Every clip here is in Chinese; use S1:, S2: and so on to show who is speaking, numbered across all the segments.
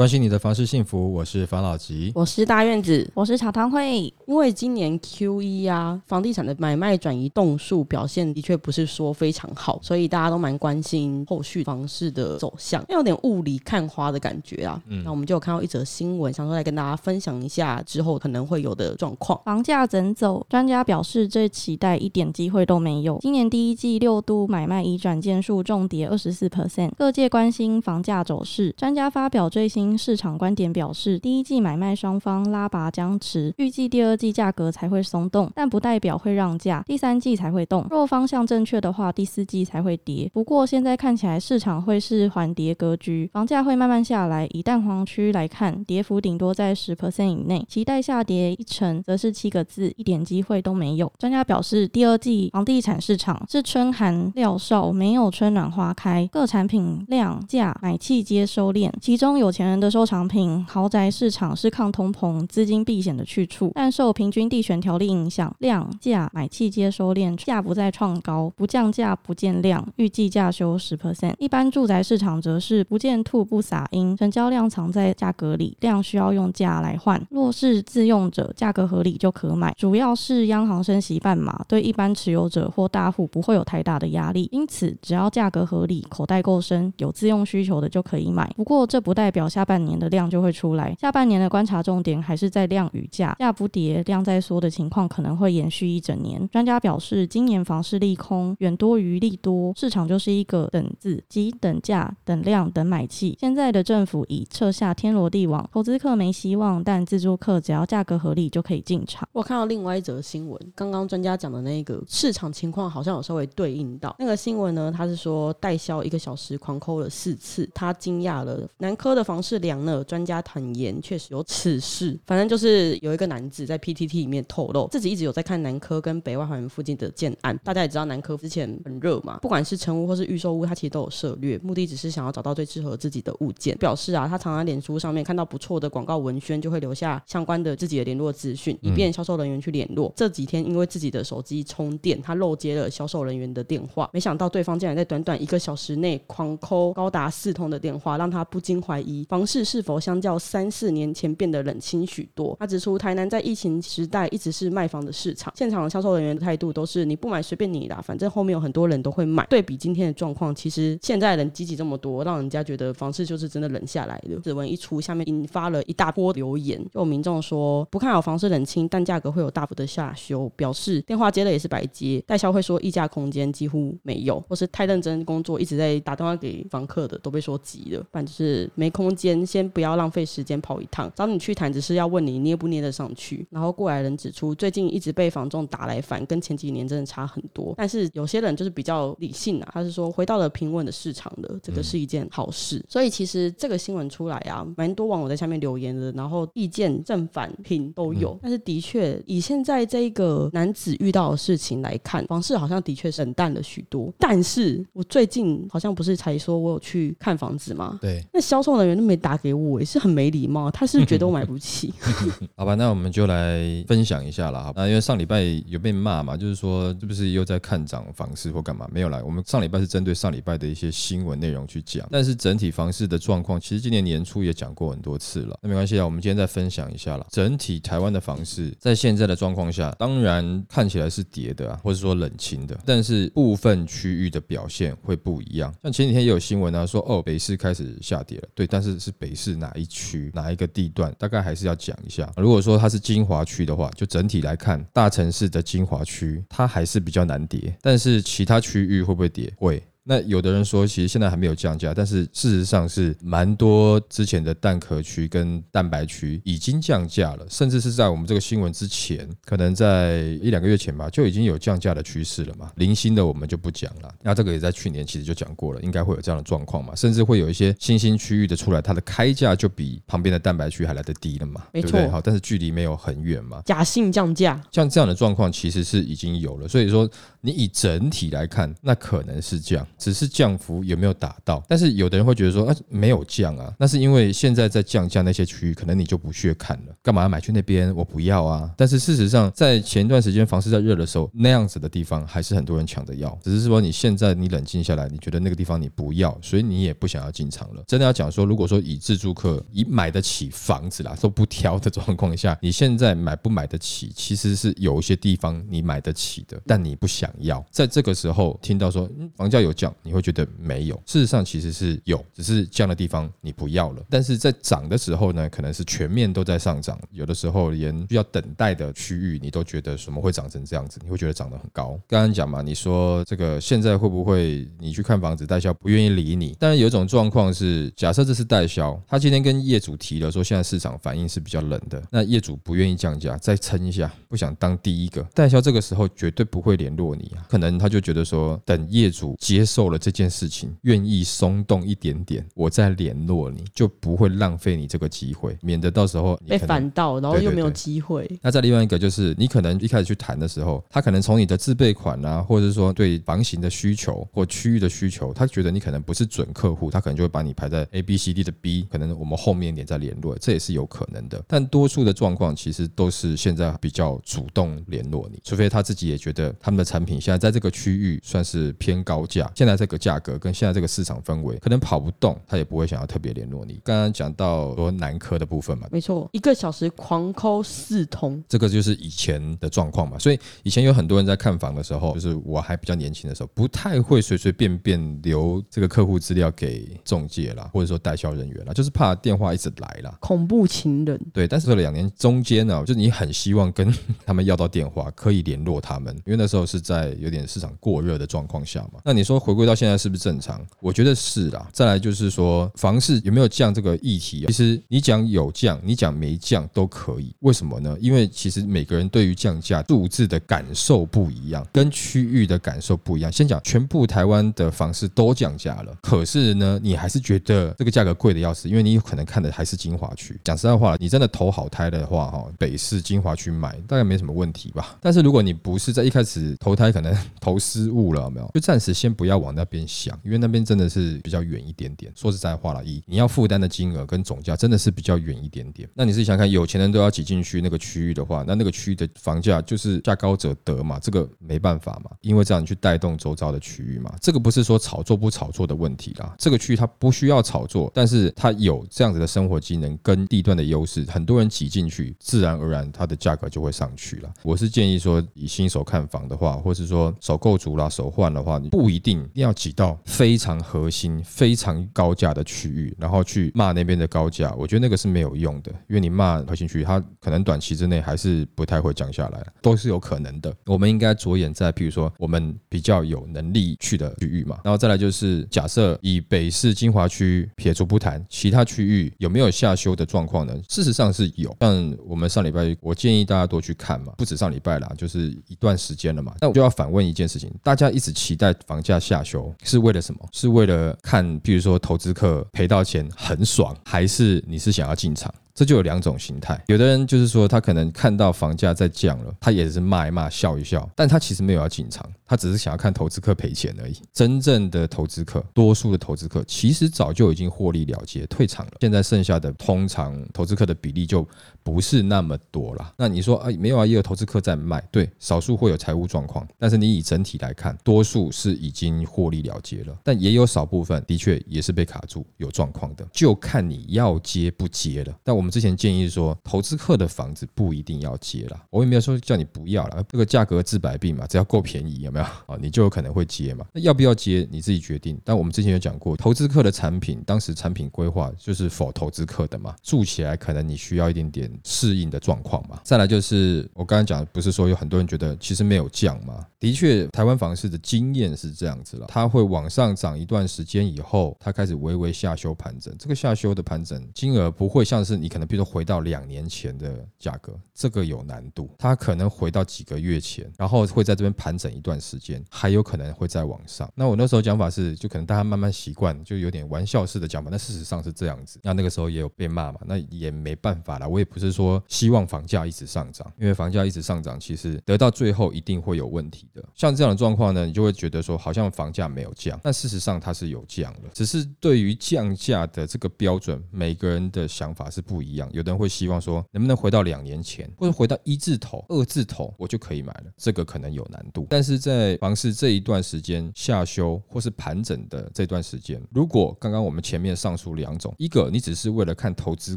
S1: 关心你的房市幸福，我是房老吉，
S2: 我是大院子，
S3: 我是茶汤会。
S2: 因为今年 Q 一啊，房地产的买卖转移动数表现的确不是说非常好，所以大家都蛮关心后续房市的走向，有点雾里看花的感觉啊。嗯，那我们就有看到一则新闻，想说来跟大家分享一下之后可能会有的状况。
S3: 房价怎走？专家表示，这期待一点机会都没有。今年第一季六都买卖移转件数重跌二十四 percent，各界关心房价走势。专家发表最新。市场观点表示，第一季买卖双方拉拔僵持，预计第二季价格才会松动，但不代表会让价，第三季才会动。若方向正确的话，第四季才会跌。不过现在看起来市场会是缓跌格局，房价会慢慢下来。以蛋黄区来看，跌幅顶多在十 percent 以内，期待下跌一成，则是七个字，一点机会都没有。专家表示，第二季房地产市场是春寒料少，没有春暖花开，各产品量价买气皆收敛，其中有钱人。的收藏品豪宅市场是抗通膨、资金避险的去处，但受平均地权条例影响，量价买气接收链，价不再创高，不降价不见量，预计价修十 percent。一般住宅市场则是不见兔不撒鹰，成交量藏在价格里，量需要用价来换。若是自用者，价格合理就可买。主要是央行升息半码，对一般持有者或大户不会有太大的压力，因此只要价格合理，口袋够深，有自用需求的就可以买。不过这不代表下。下半年的量就会出来，下半年的观察重点还是在量与价，价不跌，量在缩的情况可能会延续一整年。专家表示，今年房市利空远多于利多，市场就是一个等字，即等价、等量、等买气。现在的政府已撤下天罗地网，投资客没希望，但自住客只要价格合理就可以进场。
S2: 我看到另外一则新闻，刚刚专家讲的那个市场情况好像有稍微对应到那个新闻呢，他是说代销一个小时狂抠了四次，他惊讶了南科的房市。量呢？专家坦言，确实有此事。反正就是有一个男子在 PTT 里面透露，自己一直有在看南科跟北外环附近的建案。大家也知道，南科之前很热嘛，不管是成屋或是预售屋，他其实都有涉略，目的只是想要找到最适合自己的物件。表示啊，他常常在脸书上面看到不错的广告文宣，就会留下相关的自己的联络资讯，以便销售人员去联络。嗯、这几天因为自己的手机充电，他漏接了销售人员的电话，没想到对方竟然在短短一个小时内狂抠高达四通的电话，让他不禁怀疑房市是否相较三四年前变得冷清许多。他指出，台南在疫情时代一直是卖房的市场，现场销售人员的态度都是你不买随便你啦，反正后面有很多人都会买。对比今天的状况，其实现在人积极这么多，让人家觉得房市就是真的冷下来了。此文一出，下面引发了一大波留言，就有民众说不看好房市冷清，但价格会有大幅的下修，表示电话接了也是白接。代销会说议价空间几乎没有，或是太认真工作一直在打电话给房客的都被说急了，反正是没空间，先不。不要浪费时间跑一趟，找你去谈只是要问你捏不捏得上去。然后过来人指出，最近一直被房仲打来烦，跟前几年真的差很多。但是有些人就是比较理性啊，他是说回到了平稳的市场的，这个是一件好事。嗯、所以其实这个新闻出来啊，蛮多网友在下面留言的，然后意见正反评都有。嗯、但是的确以现在这个男子遇到的事情来看，房市好像的确是冷淡了许多。但是我最近好像不是才说我有去看房子吗？
S1: 对，
S2: 那销售人员都没打给我。也是很没礼貌，他是觉得我买不起。
S1: 好吧，那我们就来分享一下了。那因为上礼拜有被骂嘛，就是说是不是又在看涨房市或干嘛？没有来，我们上礼拜是针对上礼拜的一些新闻内容去讲。但是整体房市的状况，其实今年年初也讲过很多次了。那没关系啊，我们今天再分享一下了。整体台湾的房市在现在的状况下，当然看起来是跌的啊，或者说冷清的，但是部分区域的表现会不一样。像前几天也有新闻啊，说哦北市开始下跌了，对，但是是北市。哪一区哪一个地段，大概还是要讲一下。如果说它是精华区的话，就整体来看，大城市的精华区它还是比较难跌，但是其他区域会不会跌？会。那有的人说，其实现在还没有降价，但是事实上是蛮多之前的蛋壳区跟蛋白区已经降价了，甚至是在我们这个新闻之前，可能在一两个月前吧，就已经有降价的趋势了嘛。零星的我们就不讲了，那这个也在去年其实就讲过了，应该会有这样的状况嘛，甚至会有一些新兴区域的出来，它的开价就比旁边的蛋白区还来得低了嘛，
S2: 没错，
S1: 对不对？好，但是距离没有很远嘛，
S2: 假性降价，
S1: 像这样的状况其实是已经有了，所以说你以整体来看，那可能是这样。只是降幅有没有达到？但是有的人会觉得说啊，没有降啊，那是因为现在在降价那些区域，可能你就不屑看了，干嘛要买去那边？我不要啊。但是事实上，在前一段时间房市在热的时候，那样子的地方还是很多人抢着要，只是说你现在你冷静下来，你觉得那个地方你不要，所以你也不想要进场了。真的要讲说，如果说以自住客以买得起房子啦都不挑的状况下，你现在买不买得起，其实是有一些地方你买得起的，但你不想要。在这个时候听到说嗯房价有降，你会觉得没有。事实上其实是有，只是降的地方你不要了。但是在涨的时候呢，可能是全面都在上涨，有的时候连需要等待的区域，你都觉得什么会涨成这样子？你会觉得涨得很高。刚刚讲嘛，你说这个现在会不会你去看房子，代销不愿意理你？但是有一种状况是，假设这是代销，他今天跟业主提了说现在市场反应是比较冷的，那业主不愿意降价，再撑一下，不想当第一个代销，这个时候绝对不会联络你啊。可能他就觉得说，等业主接受了这件事情，愿意松动一点点，我再联络你，就不会浪费你这个机会，免得到时候
S2: 被反到，然后又没有机会。
S1: 那再另外一个就是，你可能一开始去谈的时候，他可能从你的自备款啊，或者是说对房型的需求或区域的需求，他觉得你可能不是准客户，他可能就会把你排在 A、B、C、D 的 B，可能我们后面一点再联络，这也是有可能的。但多数的状况其实都是现在比较主动联络你，除非他自己也觉得他们的产品现在在这个区域算是偏高价，现在这个价格跟现在这个市场氛围可能跑不动，他也不会想要特别联络你。刚刚讲到说南科的部分嘛，
S2: 没错，一个小时狂抠四通，
S1: 这个就是以前的状况嘛。所以以前有很多人在看房的时候，就是我还比较年轻的时候，不太会随随便便留这个客户资料给中介啦，或者说代销人员啦，就是怕电话一直来啦。
S2: 恐怖情人。
S1: 对，但是这两年中间呢，就是你很希望跟 他们要到电话，可以联络他们，因为那时候是在有点市场过热的状况下嘛。那你说回归到现在是不是正常？我觉得是啦。再来就是说房市有没有降这个议题，其实你讲有降，你讲没降都可以。为什么呢？因为其实每个人对于降价数字的感受不一样，跟区域的感受不一样。先讲全部台湾的房市都降价了，可是呢，你还是觉得这个价格贵的要死，因为你有可能看的还是精华区。讲实在话，你真的投好胎的话，哈，北市精华区买大概没什么问题吧。但是如果你不是在一开始投胎，可能 投失误了，有没有？就暂时先不要往那边想，因为那边真的是比较远一点点。说实在话了，一你要负担的金额跟总价真的是比较远一点点。那你自己想看，有钱人都要挤进去那个区域的话，那那个区域的房价就是价高者得嘛，这个没办法嘛，因为这样你去带动周遭的区域嘛。这个不是说炒作不炒作的问题啦，这个区域它不需要炒作，但是它有这样子的生活机能跟地段的优势，很多人挤进去，自然而然它的价格就会上去了。我是建议说，以新手看房的话，或是说首购族啦、首换的话，你不一定一定要挤到非常核心、非常高价的区域，然后去骂那边的高价。我觉得那个是没有用的，因为你骂核心区域，它可能短期之内还是不太会降下来，都是有可能的。我们应该着眼在，譬如说我们比较有能力去的区域嘛，然后再来就是假设以北市精华区撇除不谈，其他区域有没有下修的状况呢？事实上是有。像我们上礼拜，我建议大家多去看嘛，不止上礼拜啦，就是一段时间了嘛。那我就要反问一件事情：大家一直期待房价下修，是为了什么？是为了看，比如说投资客赔到钱很爽，还是你是想要进场？这就有两种形态，有的人就是说，他可能看到房价在降了，他也是骂一骂、笑一笑，但他其实没有要进场，他只是想要看投资客赔钱而已。真正的投资客，多数的投资客其实早就已经获利了结、退场了，现在剩下的通常投资客的比例就不是那么多了。那你说啊，没有啊，也有投资客在卖，对，少数会有财务状况，但是你以整体来看，多数是已经获利了结了，但也有少部分的确也是被卡住、有状况的，就看你要接不接了。但我我们。之前建议说，投资客的房子不一定要接了，我也没有说叫你不要了，这个价格治百病嘛，只要够便宜，有没有啊？你就有可能会接嘛。那要不要接，你自己决定。但我们之前有讲过，投资客的产品，当时产品规划就是否投资客的嘛，住起来可能你需要一点点适应的状况嘛。再来就是我刚才讲，不是说有很多人觉得其实没有降嘛？的确，台湾房市的经验是这样子了，它会往上涨一段时间以后，它开始微微下修盘整，这个下修的盘整金额不会像是你。可能比如说回到两年前的价格，这个有难度。它可能回到几个月前，然后会在这边盘整一段时间，还有可能会再往上。那我那时候讲法是，就可能大家慢慢习惯，就有点玩笑式的讲法。那事实上是这样子。那那个时候也有被骂嘛，那也没办法啦。我也不是说希望房价一直上涨，因为房价一直上涨，其实得到最后一定会有问题的。像这样的状况呢，你就会觉得说，好像房价没有降，但事实上它是有降了，只是对于降价的这个标准，每个人的想法是不不一样。有的人会希望说，能不能回到两年前，或者回到一字头、二字头，我就可以买了。这个可能有难度，但是在房市这一段时间下修或是盘整的这段时间，如果刚刚我们前面上述两种，一个你只是为了看投资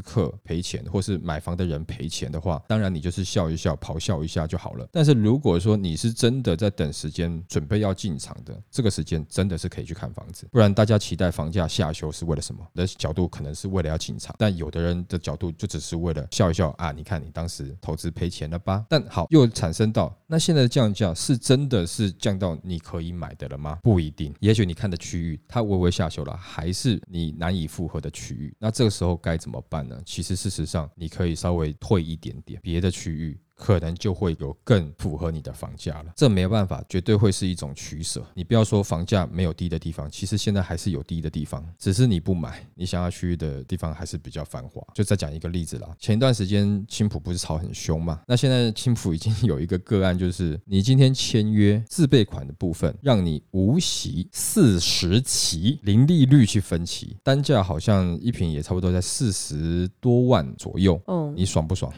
S1: 客赔钱，或是买房的人赔钱的话，当然你就是笑一笑、咆哮一下就好了。但是如果说你是真的在等时间，准备要进场的，这个时间真的是可以去看房子。不然大家期待房价下修是为了什么？的角度可能是为了要进场，但有的人的角度就只是为了笑一笑啊！你看你当时投资赔钱了吧？但好，又产生到那现在的降价是真的是降到你可以买的了吗？不一定，也许你看的区域它微微下修了，还是你难以负荷的区域。那这个时候该怎么办呢？其实事实上你可以稍微退一点点，别的区域。可能就会有更符合你的房价了，这没有办法，绝对会是一种取舍。你不要说房价没有低的地方，其实现在还是有低的地方，只是你不买，你想要去的地方还是比较繁华。就再讲一个例子啦，前一段时间青浦不是炒很凶嘛？那现在青浦已经 有一个个案，就是你今天签约自备款的部分，让你无息四十期，零利率去分期，单价好像一平也差不多在四十多万左右。嗯，你爽不爽？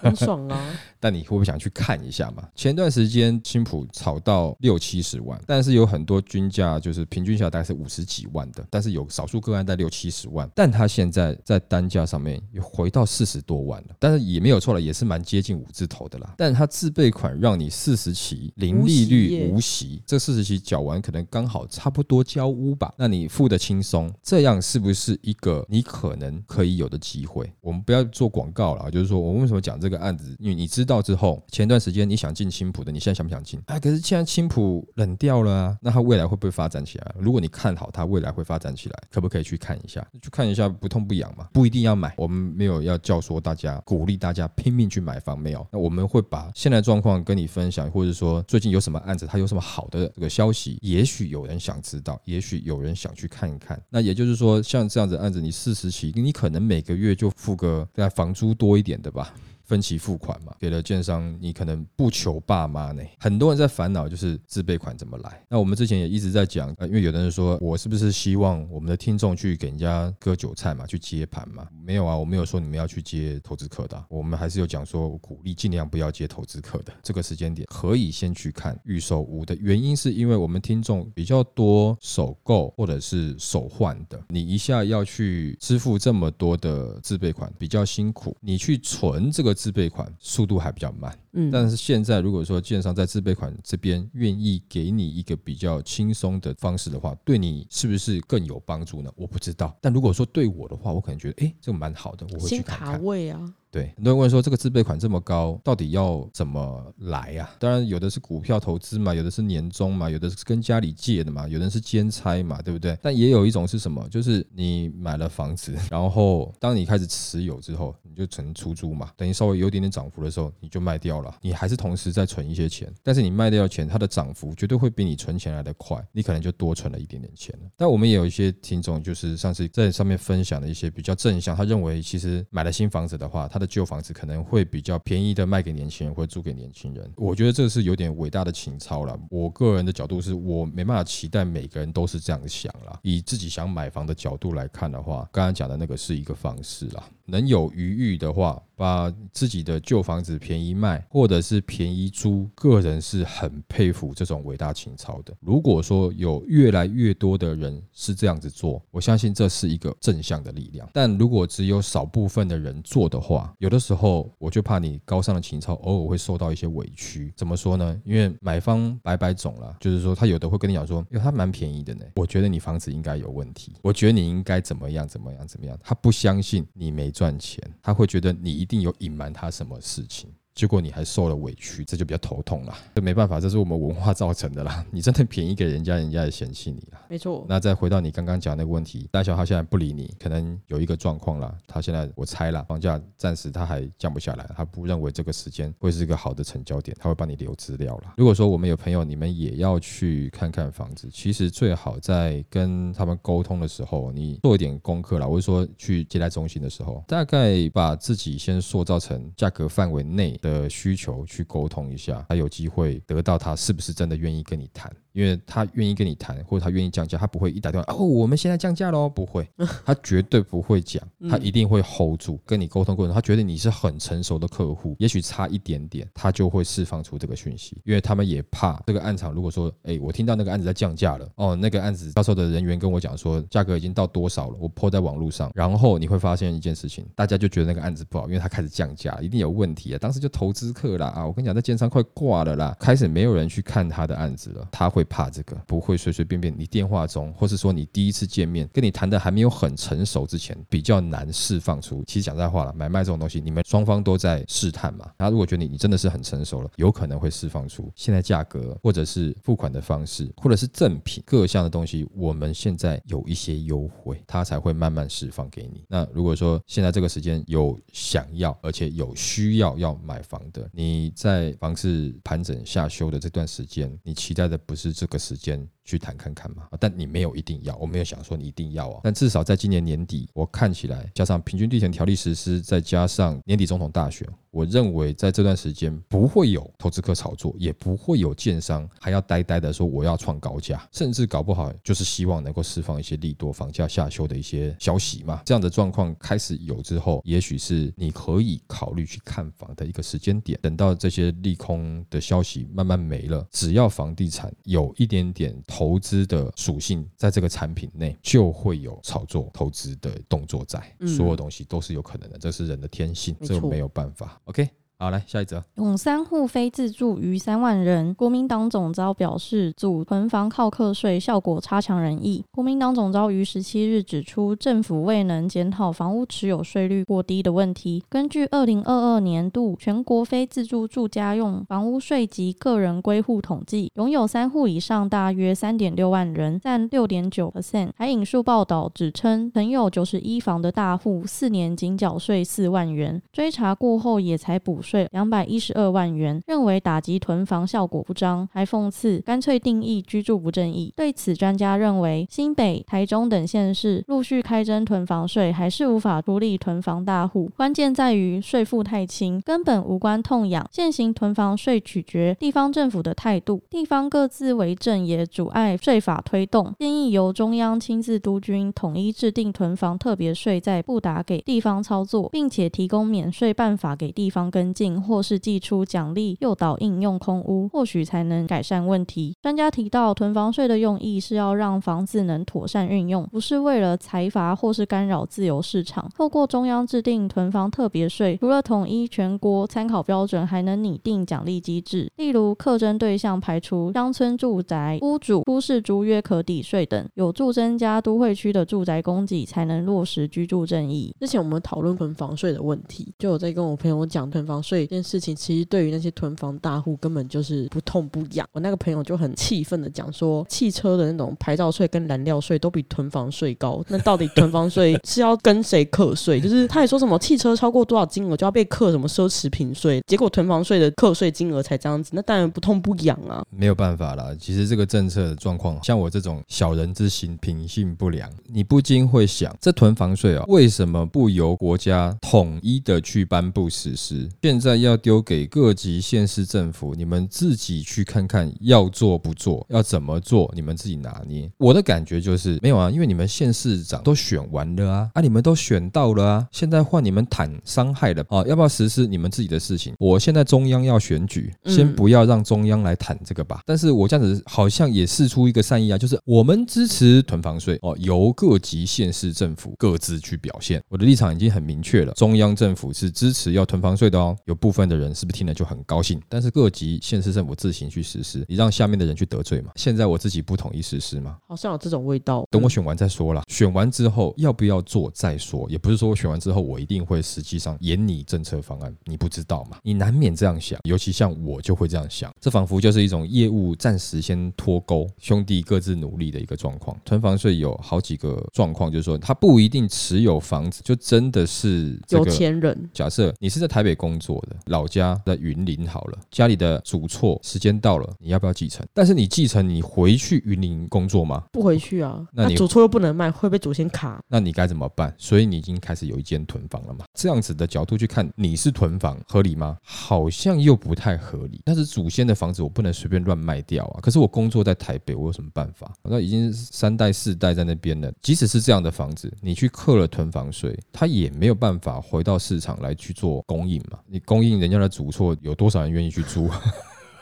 S2: 很爽啊！
S1: 但你会不会想去看一下嘛？前段时间青浦炒到六七十万，但是有很多均价就是平均下来大概是五十几万的，但是有少数个案在六七十万，但它现在在单价上面又回到四十多万了，但是也没有错了，也是蛮接近五字头的啦。但它自备款让你四十期零利率无息，这四十期缴完可能刚好差不多交屋吧，那你付的轻松，这样是不是一个你可能可以有的机会？我们不要做广告了，就是说我们为什么讲这个案子？因为你知道。之后，前段时间你想进青浦的，你现在想不想进？哎，可是现在青浦冷掉了啊，那它未来会不会发展起来？如果你看好它未来会发展起来，可不可以去看一下？去看一下不痛不痒嘛，不一定要买。我们没有要教唆大家，鼓励大家拼命去买房，没有。那我们会把现在状况跟你分享，或者说最近有什么案子，它有什么好的这个消息，也许有人想知道，也许有人想去看一看。那也就是说，像这样子案子，你四十起，你可能每个月就付个在房租多一点的吧。分期付款嘛，给了建商，你可能不求爸妈呢。很多人在烦恼就是自备款怎么来。那我们之前也一直在讲，呃，因为有的人说我是不是希望我们的听众去给人家割韭菜嘛，去接盘嘛？没有啊，我没有说你们要去接投资客的，我们还是有讲说鼓励尽量不要接投资客的。这个时间点可以先去看预售屋的原因，是因为我们听众比较多首购或者是首换的，你一下要去支付这么多的自备款比较辛苦，你去存这个。自备款速度还比较慢，嗯，但是现在如果说建商在自备款这边愿意给你一个比较轻松的方式的话，对你是不是更有帮助呢？我不知道，但如果说对我的话，我可能觉得，哎，这个蛮好的，我会去看看。
S2: 先卡位啊。
S1: 对，很多人问说这个自备款这么高，到底要怎么来呀？当然有的是股票投资嘛，有的是年终嘛，有的是跟家里借的嘛，有的是兼差嘛，对不对？但也有一种是什么？就是你买了房子，然后当你开始持有之后，你就存出租嘛，等于稍微有点点涨幅的时候，你就卖掉了。你还是同时在存一些钱，但是你卖掉钱，它的涨幅绝对会比你存钱来得快，你可能就多存了一点点钱了。但我们也有一些听众，就是上次在上面分享的一些比较正向，他认为其实买了新房子的话，他的旧房子可能会比较便宜的卖给年轻人或租给年轻人，我觉得这是有点伟大的情操了。我个人的角度是我没办法期待每个人都是这样想啦。以自己想买房的角度来看的话，刚刚讲的那个是一个方式啦。能有余裕的话，把自己的旧房子便宜卖，或者是便宜租，个人是很佩服这种伟大情操的。如果说有越来越多的人是这样子做，我相信这是一个正向的力量。但如果只有少部分的人做的话，有的时候我就怕你高尚的情操偶尔会受到一些委屈。怎么说呢？因为买方白白种了，就是说他有的会跟你讲说，因为他蛮便宜的呢，我觉得你房子应该有问题，我觉得你应该怎么样怎么样怎么样，他不相信你没。赚钱，他会觉得你一定有隐瞒他什么事情。结果你还受了委屈，这就比较头痛了。这没办法，这是我们文化造成的啦。你真的便宜给人家，人家也嫌弃你了。
S2: 没错。
S1: 那再回到你刚刚讲那个问题，大小他现在不理你，可能有一个状况啦。他现在我猜啦，房价暂时他还降不下来，他不认为这个时间会是一个好的成交点，他会帮你留资料了。如果说我们有朋友，你们也要去看看房子，其实最好在跟他们沟通的时候，你做一点功课啦。我是说去接待中心的时候，大概把自己先塑造成价格范围内的需求去沟通一下，他有机会得到他是不是真的愿意跟你谈。因为他愿意跟你谈，或者他愿意降价，他不会一打电话哦，我们现在降价喽，不会，他绝对不会讲，他一定会 hold 住跟你沟通过程，他觉得你是很成熟的客户，也许差一点点，他就会释放出这个讯息，因为他们也怕这个案场如果说，哎，我听到那个案子在降价了，哦，那个案子销售的人员跟我讲说价格已经到多少了，我 po 在网络上，然后你会发现一件事情，大家就觉得那个案子不好，因为他开始降价，一定有问题啊，当时就投资客啦啊，我跟你讲，在建商快挂了啦，开始没有人去看他的案子了，他会。会怕这个，不会随随便便。你电话中，或是说你第一次见面，跟你谈的还没有很成熟之前，比较难释放出。其实讲实在话了，买卖这种东西，你们双方都在试探嘛。他如果觉得你你真的是很成熟了，有可能会释放出现在价格，或者是付款的方式，或者是赠品各项的东西，我们现在有一些优惠，他才会慢慢释放给你。那如果说现在这个时间有想要，而且有需要要买房的，你在房市盘整下修的这段时间，你期待的不是。这个时间去谈看看嘛，但你没有一定要，我没有想说你一定要啊。但至少在今年年底，我看起来加上平均地权条例实施，再加上年底总统大选。我认为在这段时间不会有投资客炒作，也不会有建商还要呆呆的说我要创高价，甚至搞不好就是希望能够释放一些利多房价下修的一些消息嘛。这样的状况开始有之后，也许是你可以考虑去看房的一个时间点。等到这些利空的消息慢慢没了，只要房地产有一点点投资的属性在这个产品内，就会有炒作投资的动作在。所有东西都是有可能的，这是人的天性，这个没有办法。OK。好，来下一则。
S3: 永三户非自住逾三万人，国民党总召表示，组囤房靠课税效果差强人意。国民党总召于十七日指出，政府未能检讨房屋持有税率过低的问题。根据二零二二年度全国非自住住家用房屋税及个人归户统计，拥有三户以上大约三点六万人，占六点九 percent。还引述报道指称，曾有九十一房的大户，四年仅缴税四万元，追查过后也才补税两百一十二万元，认为打击囤房效果不彰，还讽刺干脆定义居住不正义。对此，专家认为，新北、台中等县市陆续开征囤房税，还是无法孤立囤房大户。关键在于税负太轻，根本无关痛痒。现行囤房税取决地方政府的态度，地方各自为政也阻碍税法推动。建议由中央亲自督军，统一制定囤房特别税，再不打给地方操作，并且提供免税办法给地方跟进。或是寄出奖励诱导应用空屋，或许才能改善问题。专家提到，囤房税的用意是要让房子能妥善运用，不是为了财阀或是干扰自由市场。透过中央制定囤房特别税，除了统一全国参考标准，还能拟定奖励机制，例如课征对象排除乡村住宅屋主出示租约可抵税等，有助增加都会区的住宅供给，才能落实居住正义。
S2: 之前我们讨论囤房税的问题，就有在跟我朋友讲囤房税。所以这件事情其实对于那些囤房大户根本就是不痛不痒。我那个朋友就很气愤的讲说，汽车的那种牌照税跟燃料税都比囤房税高。那到底囤房税是要跟谁课税？就是他也说什么汽车超过多少金额就要被课什么奢侈品税，结果囤房税的课税金额才这样子，那当然不痛不痒啊。
S1: 没有办法啦，其实这个政策的状况，像我这种小人之心，品性不良，你不禁会想，这囤房税啊，为什么不由国家统一的去颁布实施？现现在要丢给各级县市政府，你们自己去看看要做不做，要怎么做，你们自己拿捏。我的感觉就是没有啊，因为你们县市长都选完了啊，啊，你们都选到了啊，现在换你们谈伤害了啊，要不要实施你们自己的事情？我现在中央要选举，先不要让中央来谈这个吧。嗯、但是我这样子好像也试出一个善意啊，就是我们支持囤房税哦，由各级县市政府各自去表现。我的立场已经很明确了，中央政府是支持要囤房税的哦。有部分的人是不是听了就很高兴？但是各级县市政府自行去实施，你让下面的人去得罪嘛？现在我自己不统一实施嘛？
S2: 好像有这种味道。
S1: 等我选完再说啦。选完之后要不要做再说，也不是说我选完之后我一定会实际上演你政策方案，你不知道嘛？你难免这样想，尤其像我就会这样想，这仿佛就是一种业务暂时先脱钩，兄弟各自努力的一个状况。囤房税有好几个状况，就是说他不一定持有房子，就真的是有
S2: 钱人。
S1: 假设你是在台北工作的，老家在云林好了，家里的主厝时间到了，你要不要继承？但是你继承，你回去云林工作吗？
S2: 不回去啊，那你主厝又不能卖，会被祖先卡。
S1: 那你该怎么办？所以你已经开始有一间囤房了嘛？这样子的角度去看，你是囤房合理吗？好像又不太合理。但是祖先的房子我不能随便乱卖掉啊。可是我工作在台北，我有什么办法？那已经三代四代在那边了，即使是这样的房子，你去课了囤房税，它也没有办法回到市场来去做供应嘛？你供应人家的主厝，有多少人愿意去租？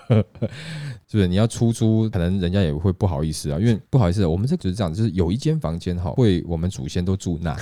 S1: 是不是？你要出租，可能人家也会不好意思啊，因为不好意思，我们这只是这样，就是有一间房间哈，会我们祖先都住那。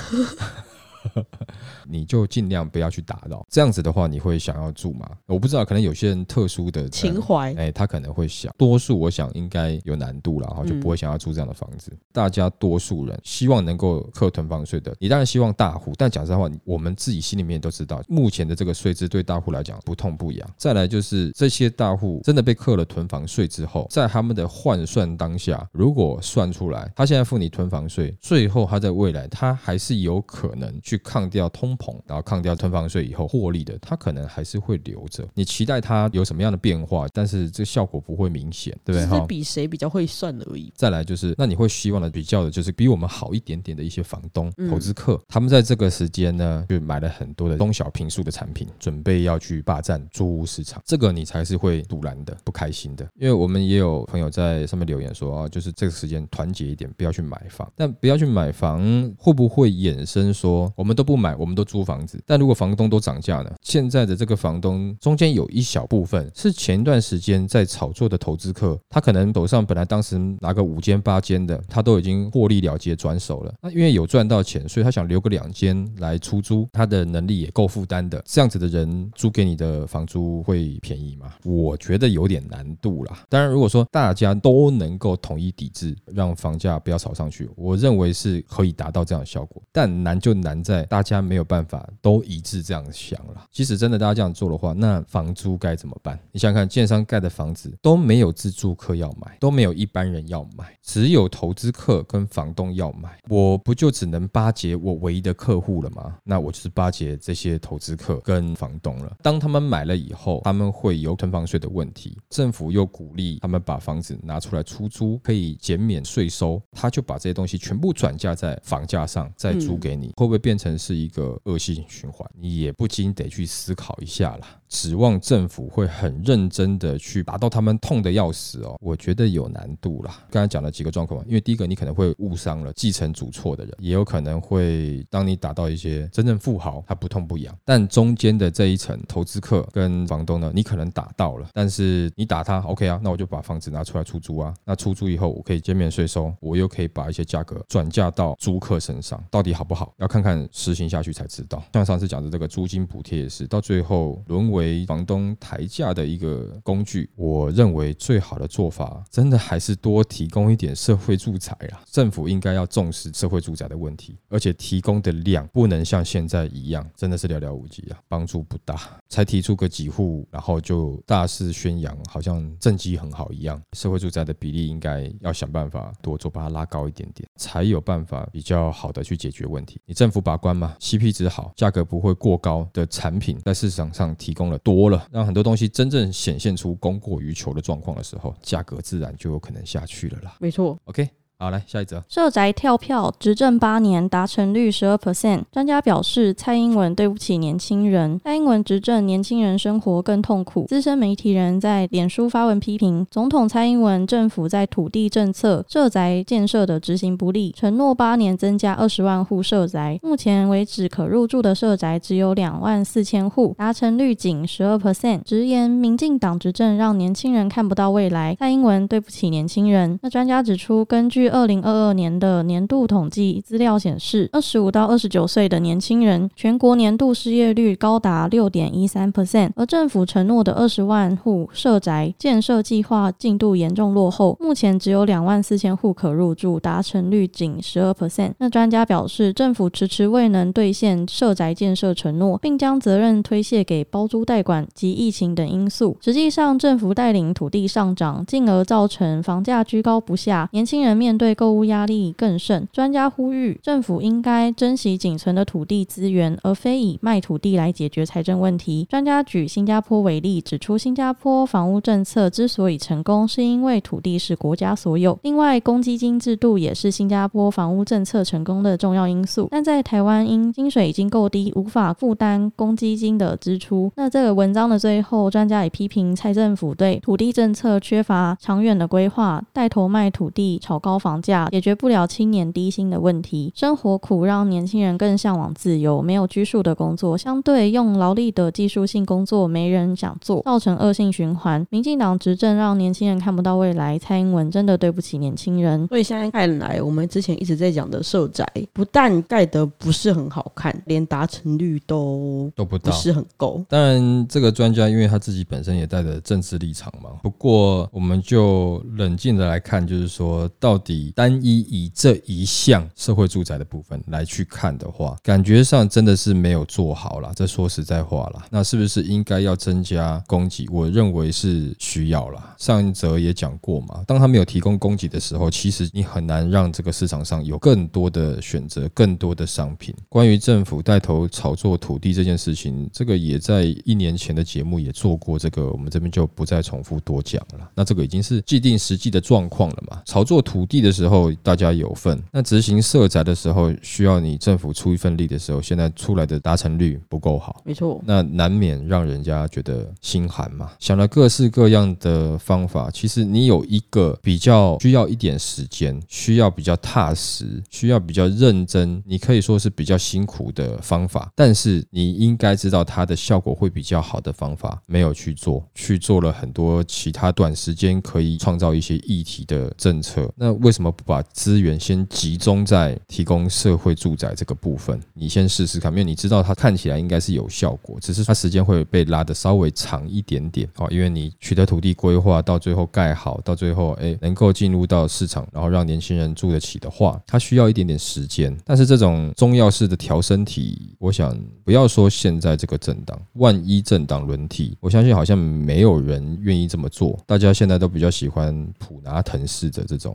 S1: 你就尽量不要去打扰，这样子的话，你会想要住吗？我不知道，可能有些人特殊的
S2: 情怀，
S1: 哎，他可能会想。多数我想应该有难度了哈，就不会想要住这样的房子。大家多数人希望能够克囤房税的，你当然希望大户，但讲实话，我们自己心里面都知道，目前的这个税制对大户来讲不痛不痒。再来就是这些大户真的被克了囤房税之后，在他们的换算当下，如果算出来，他现在付你囤房税，最后他在未来他还是有可能去。抗掉通膨，然后抗掉囤房税以后获利的，它可能还是会留着。你期待它有什么样的变化，但是这个效果不会明显，对不对？
S2: 只是比谁比较会算而已。
S1: 再来就是，那你会希望的比较的就是比我们好一点点的一些房东、投资客，他们在这个时间呢，就买了很多的中小平数的产品，准备要去霸占租屋市场。这个你才是会赌烂的，不开心的。因为我们也有朋友在上面留言说啊，就是这个时间团结一点，不要去买房。但不要去买房，会不会衍生说我我们都不买，我们都租房子，但如果房东都涨价呢？现在的这个房东中间有一小部分是前段时间在炒作的投资客，他可能手上本来当时拿个五间八间的，他都已经获利了结转手了。那因为有赚到钱，所以他想留个两间来出租，他的能力也够负担的。这样子的人租给你的房租会便宜吗？我觉得有点难度啦。当然，如果说大家都能够统一抵制，让房价不要炒上去，我认为是可以达到这样的效果。但难就难在大家。没有办法都一致这样想了。即使真的大家这样做的话，那房租该怎么办？你想想看，建商盖的房子都没有自住客要买，都没有一般人要买，只有投资客跟房东要买。我不就只能巴结我唯一的客户了吗？那我就是巴结这些投资客跟房东了。当他们买了以后，他们会有囤房税的问题，政府又鼓励他们把房子拿出来出租，可以减免税收，他就把这些东西全部转嫁在房价上，再租给你，会不会变成是一？一个恶性循环，你也不禁得去思考一下了。指望政府会很认真的去达到他们痛得要死哦，我觉得有难度啦。刚才讲了几个状况，因为第一个你可能会误伤了继承主错的人，也有可能会当你打到一些真正富豪，他不痛不痒。但中间的这一层投资客跟房东呢，你可能打到了，但是你打他 OK 啊，那我就把房子拿出来出租啊。那出租以后我可以减免税收，我又可以把一些价格转嫁到租客身上，到底好不好？要看看实行下去才知道。像上次讲的这个租金补贴也是，到最后沦为。为房东抬价的一个工具，我认为最好的做法，真的还是多提供一点社会住宅啊！政府应该要重视社会住宅的问题，而且提供的量不能像现在一样，真的是寥寥无几啊，帮助不大。才提出个几户，然后就大肆宣扬，好像政绩很好一样。社会住宅的比例应该要想办法多做，把它拉高一点点，才有办法比较好的去解决问题。你政府把关嘛，CP 值好，价格不会过高的产品在市场上提供。了多了，让很多东西真正显现出供过于求的状况的时候，价格自然就有可能下去了啦。
S2: 没错
S1: ，OK。好，来下一则。
S3: 社宅跳票，执政八年达成率十二 percent。专家表示，蔡英文对不起年轻人。蔡英文执政，年轻人生活更痛苦。资深媒体人在脸书发文批评，总统蔡英文政府在土地政策、社宅建设的执行不力，承诺八年增加二十万户社宅，目前为止可入住的社宅只有两万四千户，达成率仅十二 percent。直言，民进党执政让年轻人看不到未来。蔡英文对不起年轻人。那专家指出，根据二零二二年的年度统计资料显示，二十五到二十九岁的年轻人全国年度失业率高达六点一三 percent，而政府承诺的二十万户社宅建设计划进度严重落后，目前只有两万四千户可入住，达成率仅十二 percent。那专家表示，政府迟迟未能兑现社宅建设承诺，并将责任推卸给包租代管及疫情等因素。实际上，政府带领土地上涨，进而造成房价居高不下，年轻人面对购物压力更甚。专家呼吁，政府应该珍惜仅存的土地资源，而非以卖土地来解决财政问题。专家举新加坡为例，指出新加坡房屋政策之所以成功，是因为土地是国家所有。另外，公积金制度也是新加坡房屋政策成功的重要因素。但在台湾，因薪水已经够低，无法负担公积金的支出。那这个文章的最后，专家也批评蔡政府对土地政策缺乏长远的规划，带头卖土地、炒高房价，解决不了青年低薪的问题。生活苦，让年轻人更向往自由，没有拘束的工作，相对用劳力的技术性工作没人想做，造成恶性循环。民进党执政让年轻人看不到未来，蔡英文真的对不起年轻人。
S2: 所以现在看来，我们之前一直在讲的社宅，不但盖得不是很好看，连达成率都
S1: 都不到，
S2: 不是很够。
S1: 当然，这个专家因为他自己本身也带着政治立场嘛。不过，我们就冷静的来看，就是说，到底单一以这一项社会住宅的部分来去看的话，感觉上真的是没有做好啦。这说实在话啦，那是不是应该要增加供给？我认为是需要啦。上一则也讲过嘛，当他没有提供供给的时候，其实你很难让这个市场上有更多的选择，更多的商品。关于政府带头炒作土地这件事情，这个也在一年前的节目也做过，这个我们这边就不再重复多讲了。那这个已经是既定实际的状况了嘛？炒作土地的时候大家有份，那执行社宅的时候需要你政府出一份力的时候，现在出来的达成率不够好，
S2: 没错，
S1: 那难免让人家觉得心寒嘛。想了各式各样的方法，其实你有一个比较需要一点时间，需要比较踏实，需要比较认真，你可以说是比较辛苦的方法，但是你应该知道它的效果会比较好的方法没有去做，去做了很多其他短时间可以创造一些议题的政策。那为什么不把资源先集中在提供社会住宅这个部分？你先试试看，因为你知道它看起来应该是有效果，只是它时间会被拉得稍微长一点点哦，因为你取得土地规划到最后盖好，到最后诶能够进入到市场，然后让年轻人住得起的话，它需要一点点时间。但是这种中药式的调身体，我想不要说现在这个政党，万一政党轮替，我相信好像没有人愿意这么做。大家现在都比较喜欢普拿腾式的这种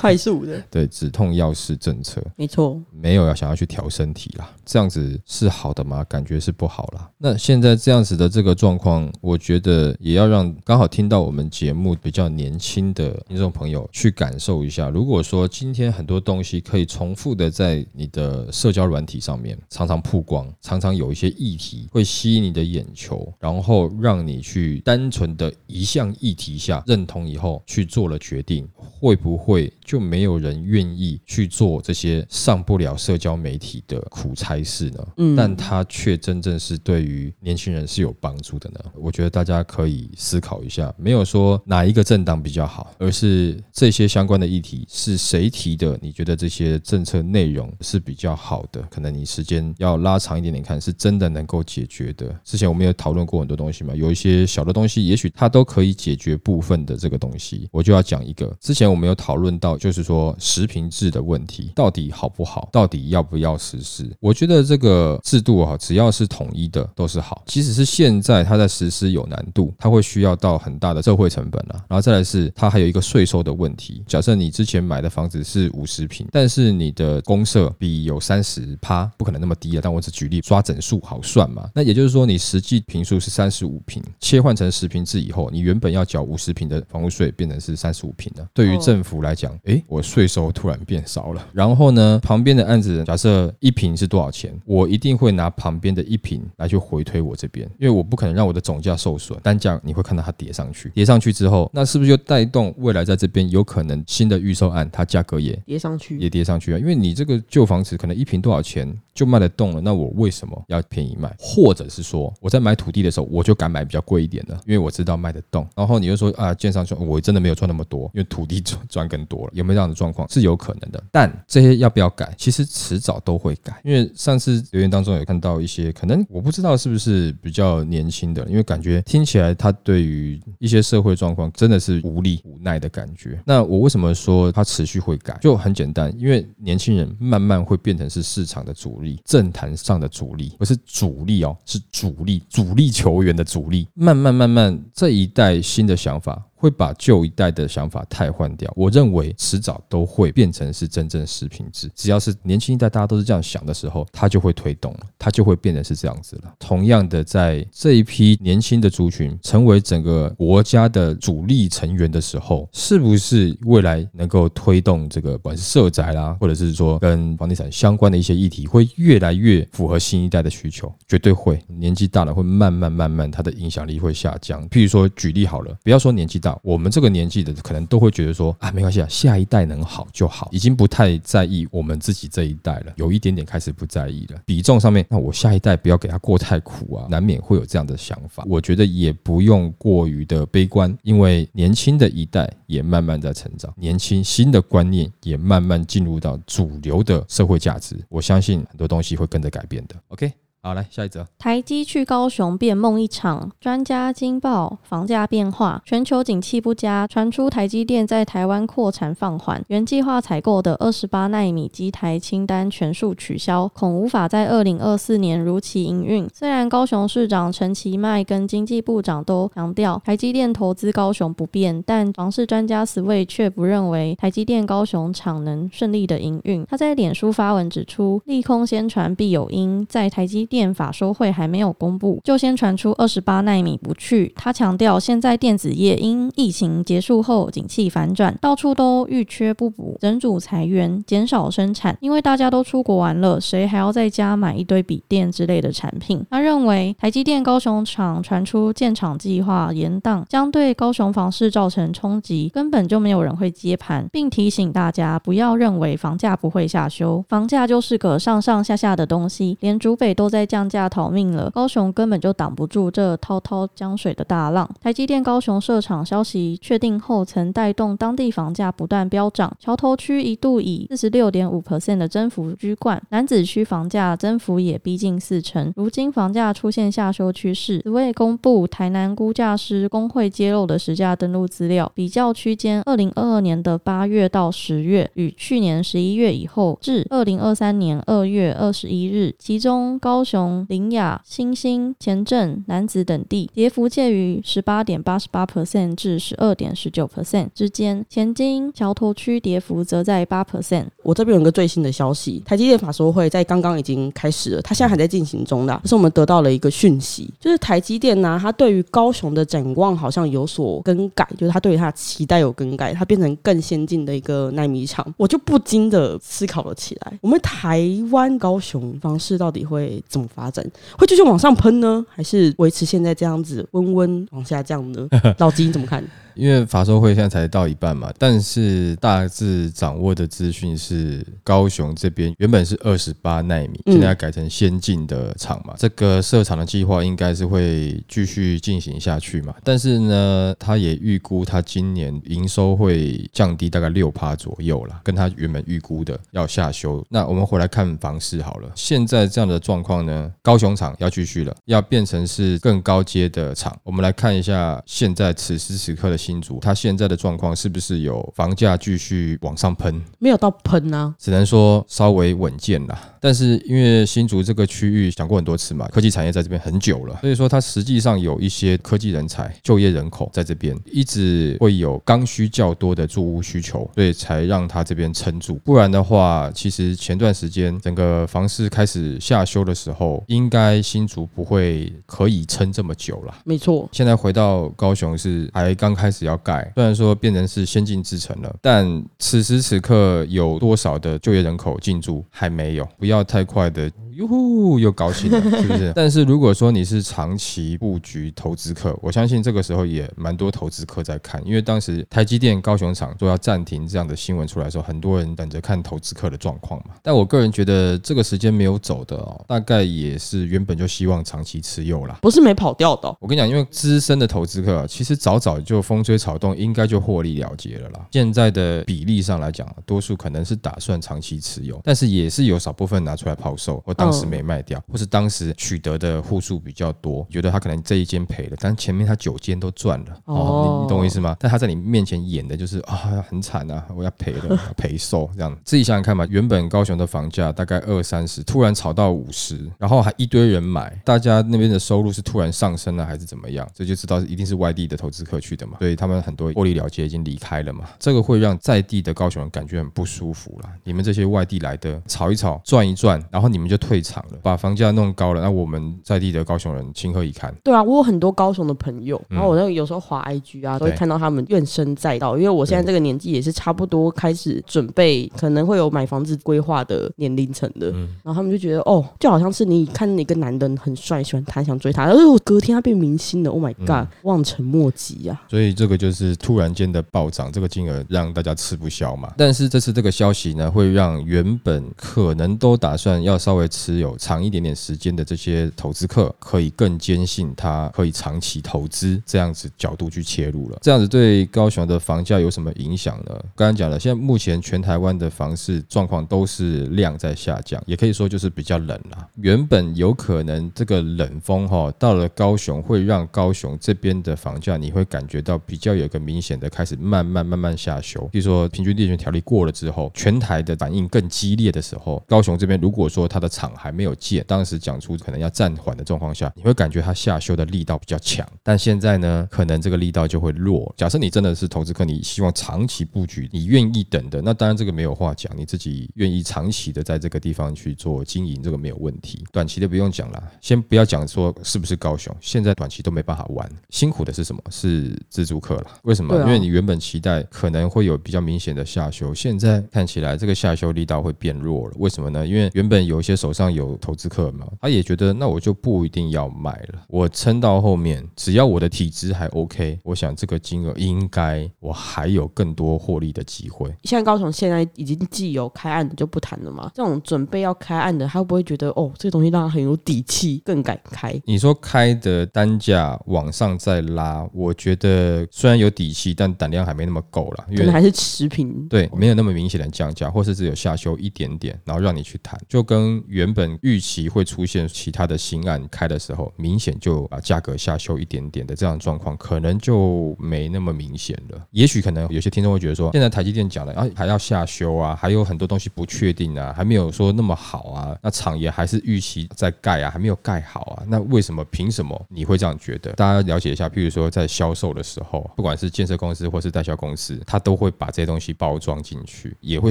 S2: 快速的，
S1: 对止痛药式政策，
S2: 没错，
S1: 没有要想要去调身体啦，这样子是好的吗？感觉是不好啦。那现在这样子的这个状况，我觉得也要让刚好听到我们节目比较年轻的听众朋友去感受一下。如果说今天很多东西可以重复的在你的社交软体上面常常曝光，常常有一些议题会吸引你的眼球，然后让你去单纯的一项议题下认同以后去做了决定，会不会就没有人愿意去做这些上不了社交媒体的苦差事呢？嗯，但它却真正是对于年轻人是有帮助的呢？我觉得大家可以思考一下，没有说哪一个政党比较好，而是这些相关的议题是谁提的？你觉得这些政策内容是比较好的？可能你时间要拉长一点点看，是真的能够解决的。之前我们有讨论过很多东西嘛，有一些小的东西，也许它都可以解决部分的这个东西。我就要讲一个，之前我们有讨论到，就是说实名制的问题到底好不好？到底要不要实施？我觉得这个制度啊，只要是统一的都是好。即使是现在它在实施有难度，它会需要到很大的社会成本啊。然后再来是它还有一个税收的问题。假设你之前买的房子是五十平，但是你的公社比有三十趴，不可能那么低了。但我只举例抓整数好算嘛。那也就是说，你实际平数是三十五平，切换成十平制以后，你原本要缴五十平的房屋税，变成是三十五平了。对于政府来讲，诶，我税收突然变少了。然后呢，旁边的案子假设一瓶是多少钱，我一定会拿旁边的一瓶来去回推我这边，因为我不可能让我的总价受损，单价你会看到它跌上去，跌上去之后，那是不是就带动未来在这边有可能新的预售案，它价格也
S2: 跌上去，
S1: 也跌上去啊？因为你这个旧房子可能一瓶多少钱就卖得动了，那我为什么要便宜卖？或者是说我在买土地的时候，我就敢买比较贵一点的，因为我知道卖得动。然后你就说啊，建商说，我真的没有赚那么多，因为土地赚赚更多了。有没有这样的状况？是有可能的，但这些要不要改？其实迟早都会改。因为上次留言当中有看到一些，可能我不知道是不是比较年轻的，因为感觉听起来他对于一些社会状况真的是无力无奈的感觉。那我为什么说他持续会改？就很简单，因为年轻人慢慢会变成是市场的主力，政坛上的主力，不是主力哦，是主力，主力球员的主力。慢慢慢慢，这一代新的想法。会把旧一代的想法汰换掉，我认为迟早都会变成是真正实品制。只要是年轻一代大家都是这样想的时候，它就会推动了，它就会变成是这样子了。同样的，在这一批年轻的族群成为整个国家的主力成员的时候，是不是未来能够推动这个不管是社宅啦，或者是说跟房地产相关的一些议题，会越来越符合新一代的需求？绝对会。年纪大了会慢慢慢慢，它的影响力会下降。譬如说举例好了，不要说年纪大。我们这个年纪的可能都会觉得说啊，没关系啊，下一代能好就好，已经不太在意我们自己这一代了，有一点点开始不在意了。比重上面，那我下一代不要给他过太苦啊，难免会有这样的想法。我觉得也不用过于的悲观，因为年轻的一代也慢慢在成长，年轻新的观念也慢慢进入到主流的社会价值。我相信很多东西会跟着改变的。OK。好，来下一则。
S3: 台积去高雄变梦一场，专家惊爆房价变化，全球景气不佳，传出台积电在台湾扩产放缓，原计划采购的二十八纳米机台清单全数取消，恐无法在二零二四年如期营运。虽然高雄市长陈其迈跟经济部长都强调台积电投资高雄不变，但房市专家 Sway 却不认为台积电高雄厂能顺利的营运。他在脸书发文指出，利空先传必有因，在台积。电法说会还没有公布，就先传出二十八奈米不去。他强调，现在电子业因疫情结束后景气反转，到处都遇缺不补，整组裁员，减少生产。因为大家都出国玩了，谁还要在家买一堆笔电之类的产品？他认为，台积电高雄厂传出建厂计划延宕，将对高雄房市造成冲击，根本就没有人会接盘，并提醒大家不要认为房价不会下修，房价就是个上上下下的东西，连主北都在。在降价逃命了，高雄根本就挡不住这滔滔江水的大浪。台积电高雄设厂消息确定后，曾带动当地房价不断飙涨。桥头区一度以四十六点五 percent 的增幅居冠，楠梓区房价增幅也逼近四成。如今房价出现下修趋势。此外，公布台南估价师工会揭露的实价登录资料，比较区间二零二二年的八月到十月，与去年十一月以后至二零二三年二月二十一日，其中高雄、林雅、新兴、前镇、南子等地跌幅介于十八点八十八 percent 至十二点十九 percent 之间，前金、桥头区跌幅则在八 percent。
S2: 我这边有个最新的消息，台积电法说会在刚刚已经开始了，它现在还在进行中的。可是我们得到了一个讯息，就是台积电呢、啊，它对于高雄的展望好像有所更改，就是它对于它的期待有更改，它变成更先进的一个纳米厂。我就不禁的思考了起来，我们台湾高雄房市到底会怎么发展？会继续往上喷呢，还是维持现在这样子温温往下降呢？老吉你怎么看？
S1: 因为法说会现在才到一半嘛，但是大致掌握的资讯是，高雄这边原本是二十八奈米，现在要改成先进的厂嘛，嗯、这个设厂的计划应该是会继续进行下去嘛。但是呢，他也预估他今年营收会降低大概六趴左右啦，跟他原本预估的要下修。那我们回来看房市好了，现在这样的状况呢，高雄厂要继续了，要变成是更高阶的厂。我们来看一下现在此时此刻的。新竹，它现在的状况是不是有房价继续往上喷？
S2: 没有到喷啊，
S1: 只能说稍微稳健啦。但是因为新竹这个区域讲过很多次嘛，科技产业在这边很久了，所以说它实际上有一些科技人才、就业人口在这边，一直会有刚需较多的住屋需求，所以才让它这边撑住。不然的话，其实前段时间整个房市开始下修的时候，应该新竹不会可以撑这么久了。
S2: 没错，
S1: 现在回到高雄是还刚开。开始要盖，虽然说变成是先进制程了，但此时此刻有多少的就业人口进驻还没有，不要太快的。哟呼，又高兴了，是不是？但是如果说你是长期布局投资客，我相信这个时候也蛮多投资客在看，因为当时台积电高雄厂说要暂停这样的新闻出来的时候，很多人等着看投资客的状况嘛。但我个人觉得这个时间没有走的哦，大概也是原本就希望长期持有啦，
S2: 不是没跑掉的哦。
S1: 我跟你讲，因为资深的投资客其实早早就风吹草动，应该就获利了结了啦。现在的比例上来讲，多数可能是打算长期持有，但是也是有少部分拿出来抛售，或当时没卖掉，或是当时取得的户数比较多，觉得他可能这一间赔了，但前面他九间都赚了哦，你你懂我意思吗？但他在你面前演的就是啊，很惨啊，我要赔了，赔售这样。自己想想看嘛，原本高雄的房价大概二三十，突然炒到五十，然后还一堆人买，大家那边的收入是突然上升了还是怎么样？这就知道一定是外地的投资客去的嘛，所以他们很多获利了结已经离开了嘛，这个会让在地的高雄人感觉很不舒服了。你们这些外地来的炒一炒赚一赚，然后你们就退场了，把房价弄高了，那我们在地的高雄人情何以堪？
S2: 对啊，我有很多高雄的朋友，然后我那个有时候滑 IG 啊，都会看到他们怨声载道，因为我现在这个年纪也是差不多开始准备可能会有买房子规划的年龄层的，然后他们就觉得哦，就好像是你看一个男的很帅，喜欢他想追他，然后隔天他变明星了，Oh my god，望尘莫及啊！
S1: 所以这个就是突然间的暴涨，这个金额让大家吃不消嘛。但是这次这个消息呢，会让原本可能都打算要稍微持有长一点点时间的这些投资客，可以更坚信他可以长期投资这样子角度去切入了。这样子对高雄的房价有什么影响呢？刚刚讲了，现在目前全台湾的房市状况都是量在下降，也可以说就是比较冷了。原本有可能这个冷风哈到了高雄，会让高雄这边的房价你会感觉到比较有个明显的开始慢慢慢慢下修。比如说平均地权条例过了之后，全台的反应更激烈的时候，高雄这边如果说它的厂还没有建，当时讲出可能要暂缓的状况下，你会感觉它下修的力道比较强。但现在呢，可能这个力道就会弱。假设你真的是投资客，你希望长期布局，你愿意等的，那当然这个没有话讲，你自己愿意长期的在这个地方去做经营，这个没有问题。短期的不用讲了，先不要讲说是不是高雄，现在短期都没办法玩。辛苦的是什么？是自助客了。为什么？因为你原本期待可能会有比较明显的下修，现在看起来这个下修力道会变弱了。为什么呢？因为原本有一些手上有投资客嘛，他也觉得那我就不一定要卖了，我撑到后面，只要我的体质还 OK，我想这个金额应该我还有更多获利的机会。
S2: 现在高雄现在已经既有开案的就不谈了嘛，这种准备要开案的，他会不会觉得哦，这个东西让他很有底气，更敢开？
S1: 你说开的单价往上再拉，我觉得虽然有底气，但胆量还没那么够了，因为
S2: 还是持平，
S1: 对，没有那么明显的降价，或是只有下修一点点，然后让你去谈，就跟原原本预期会出现其他的新案开的时候，明显就把价格下修一点点的这样的状况，可能就没那么明显了。也许可能有些听众会觉得说，现在台积电讲了啊，还要下修啊，还有很多东西不确定啊，还没有说那么好啊，那厂也还是预期在盖啊，还没有盖好啊，那为什么凭什么你会这样觉得？大家了解一下，譬如说在销售的时候，不管是建设公司或是代销公司，他都会把这些东西包装进去，也会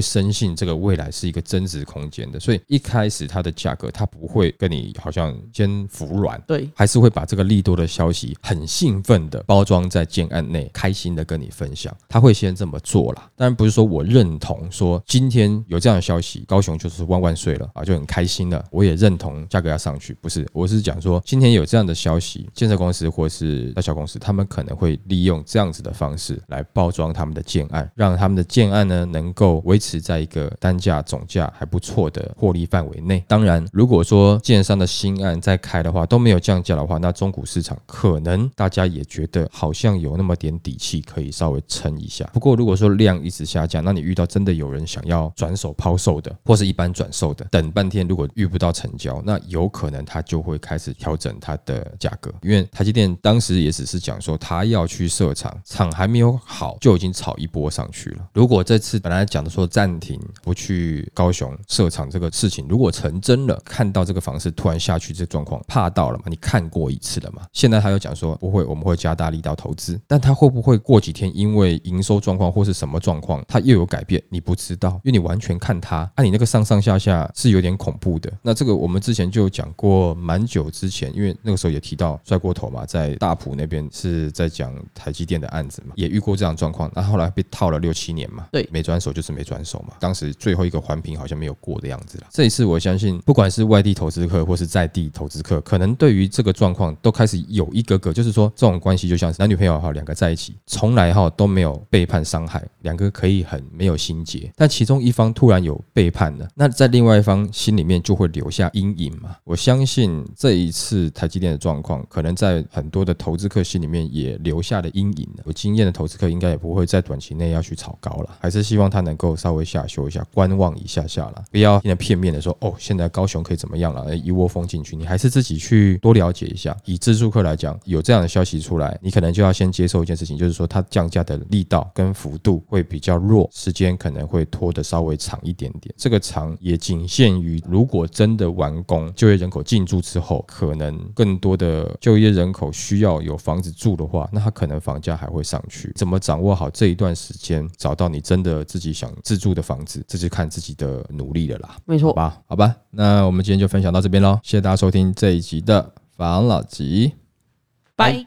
S1: 深信这个未来是一个增值空间的，所以一开始他的价格它不会跟你好像先服软，
S2: 对，
S1: 还是会把这个利多的消息很兴奋的包装在建案内，开心的跟你分享，他会先这么做啦。当然不是说我认同说今天有这样的消息，高雄就是万万岁了啊，就很开心了。我也认同价格要上去，不是，我是讲说今天有这样的消息，建设公司或是大小公司，他们可能会利用这样子的方式来包装他们的建案，让他们的建案呢能够维持在一个单价总价还不错的获利范围内。当当然，如果说建商的新案在开的话都没有降价的话，那中古市场可能大家也觉得好像有那么点底气可以稍微撑一下。不过如果说量一直下降，那你遇到真的有人想要转手抛售的，或是一般转售的，等半天如果遇不到成交，那有可能他就会开始调整它的价格。因为台积电当时也只是讲说他要去设厂，厂还没有好就已经炒一波上去了。如果这次本来讲的说暂停不去高雄设厂这个事情，如果成真了，看到这个房市突然下去这状况，怕到了嘛？你看过一次了嘛？现在他又讲说不会，我们会加大力道投资，但他会不会过几天因为营收状况或是什么状况，他又有改变？你不知道，因为你完全看他，按、啊、你那个上上下下是有点恐怖的。那这个我们之前就讲过蛮久之前，因为那个时候也提到帅过头嘛，在大埔那边是在讲台积电的案子嘛，也遇过这样状况，那后来被套了六七年嘛，
S2: 对，
S1: 没转手就是没转手嘛。当时最后一个环评好像没有过的样子了。这一次我相信不管是外地投资客或是在地投资客，可能对于这个状况都开始有一个个，就是说这种关系就像是男女朋友哈，两个在一起，从来哈都没有背叛伤害，两个可以很没有心结，但其中一方突然有背叛了，那在另外一方心里面就会留下阴影嘛。我相信这一次台积电的状况，可能在很多的投资客心里面也留下了阴影了。有经验的投资客应该也不会在短期内要去炒高了，还是希望他能够稍微下修一下，观望一下下了，不要现在片面的说哦，现在高雄可以怎么样了，一窝蜂进去，你还是自己去多了解一下。以自住客来讲，有这样的消息出来，你可能就要先接受一件事情，就是说它降价的力道跟幅度会比较弱，时间可能会拖得稍微长一点点。这个长也仅限于如果真的完工，就业人口进驻之后，可能更多的就业人口需要有房子住的话，那它可能房价还会上去。怎么掌握好这一段时间，找到你真的自己想自住的房子，这就看自己的努力了啦。
S2: 没错，
S1: 好吧，好吧，那我们今天就分享到这边喽，谢谢大家收听这一集的。房老吉，
S2: 拜。